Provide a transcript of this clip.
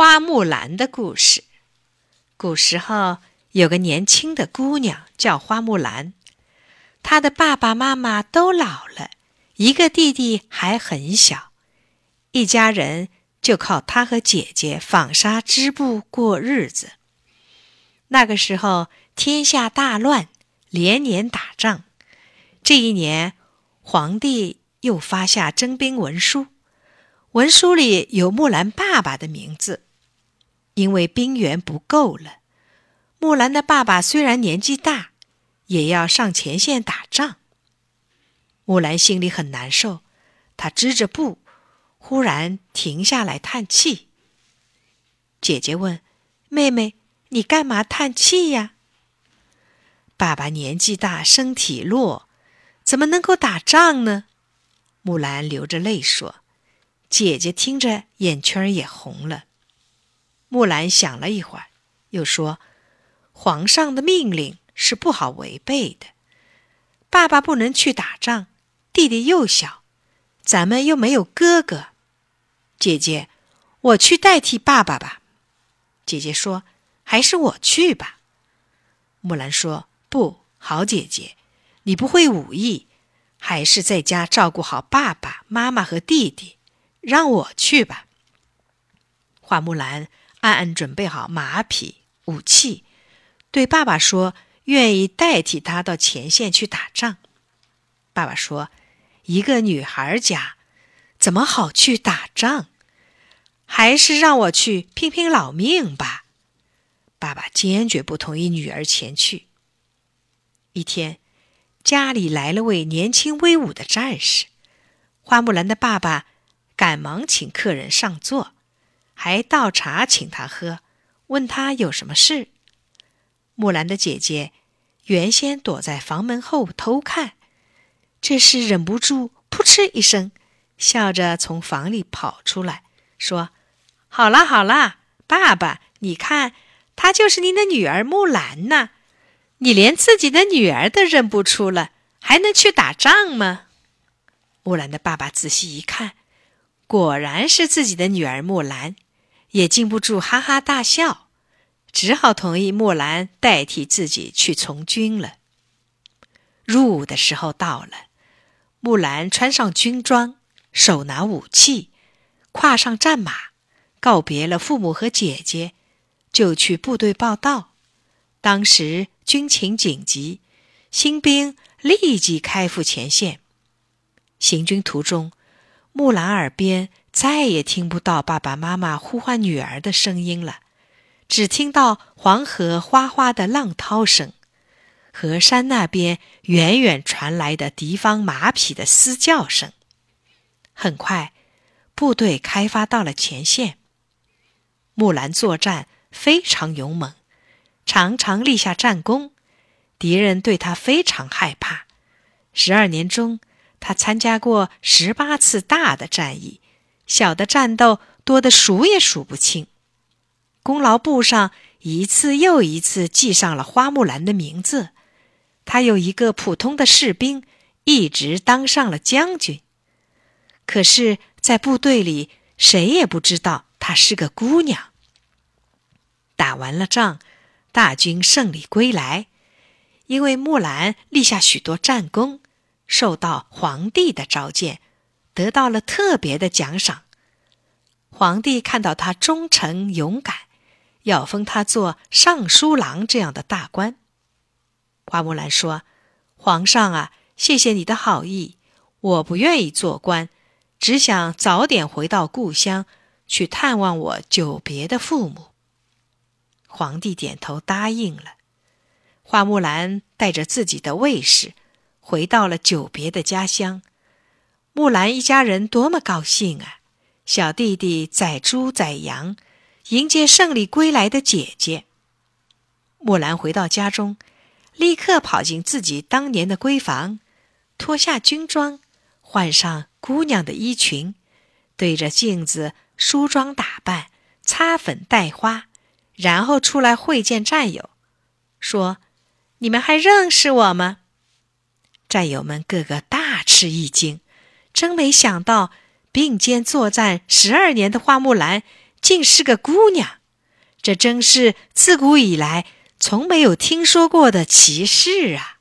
花木兰的故事。古时候有个年轻的姑娘叫花木兰，她的爸爸妈妈都老了，一个弟弟还很小，一家人就靠她和姐姐纺纱织布过日子。那个时候天下大乱，连年打仗。这一年，皇帝又发下征兵文书，文书里有木兰爸爸的名字。因为兵源不够了，木兰的爸爸虽然年纪大，也要上前线打仗。木兰心里很难受，她织着布，忽然停下来叹气。姐姐问：“妹妹，你干嘛叹气呀？”爸爸年纪大，身体弱，怎么能够打仗呢？木兰流着泪说。姐姐听着，眼圈也红了。木兰想了一会儿，又说：“皇上的命令是不好违背的。爸爸不能去打仗，弟弟又小，咱们又没有哥哥。姐姐，我去代替爸爸吧。”姐姐说：“还是我去吧。”木兰说：“不好，姐姐，你不会武艺，还是在家照顾好爸爸妈妈和弟弟，让我去吧。”花木兰。暗暗准备好马匹、武器，对爸爸说：“愿意代替他到前线去打仗。”爸爸说：“一个女孩家，怎么好去打仗？还是让我去拼拼老命吧。”爸爸坚决不同意女儿前去。一天，家里来了位年轻威武的战士，花木兰的爸爸赶忙请客人上座。还倒茶请他喝，问他有什么事。木兰的姐姐原先躲在房门后偷看，这时忍不住扑哧一声，笑着从房里跑出来，说：“好啦好啦，爸爸，你看，她就是您的女儿木兰呢。你连自己的女儿都认不出了，还能去打仗吗？”木兰的爸爸仔细一看，果然是自己的女儿木兰。也禁不住哈哈大笑，只好同意木兰代替自己去从军了。入伍的时候到了，木兰穿上军装，手拿武器，跨上战马，告别了父母和姐姐，就去部队报道。当时军情紧急，新兵立即开赴前线。行军途中，木兰耳边。再也听不到爸爸妈妈呼唤女儿的声音了，只听到黄河哗哗的浪涛声，河山那边远远传来的敌方马匹的嘶叫声。很快，部队开发到了前线。木兰作战非常勇猛，常常立下战功，敌人对他非常害怕。十二年中，他参加过十八次大的战役。小的战斗多得数也数不清，功劳簿上一次又一次记上了花木兰的名字。他有一个普通的士兵，一直当上了将军。可是，在部队里，谁也不知道她是个姑娘。打完了仗，大军胜利归来，因为木兰立下许多战功，受到皇帝的召见。得到了特别的奖赏。皇帝看到他忠诚勇敢，要封他做尚书郎这样的大官。花木兰说：“皇上啊，谢谢你的好意，我不愿意做官，只想早点回到故乡去探望我久别的父母。”皇帝点头答应了。花木兰带着自己的卫士，回到了久别的家乡。木兰一家人多么高兴啊！小弟弟宰猪宰羊，迎接胜利归来的姐姐。木兰回到家中，立刻跑进自己当年的闺房，脱下军装，换上姑娘的衣裙，对着镜子梳妆打扮，擦粉戴花，然后出来会见战友，说：“你们还认识我吗？”战友们个个大吃一惊。真没想到，并肩作战十二年的花木兰，竟是个姑娘，这真是自古以来从没有听说过的奇事啊！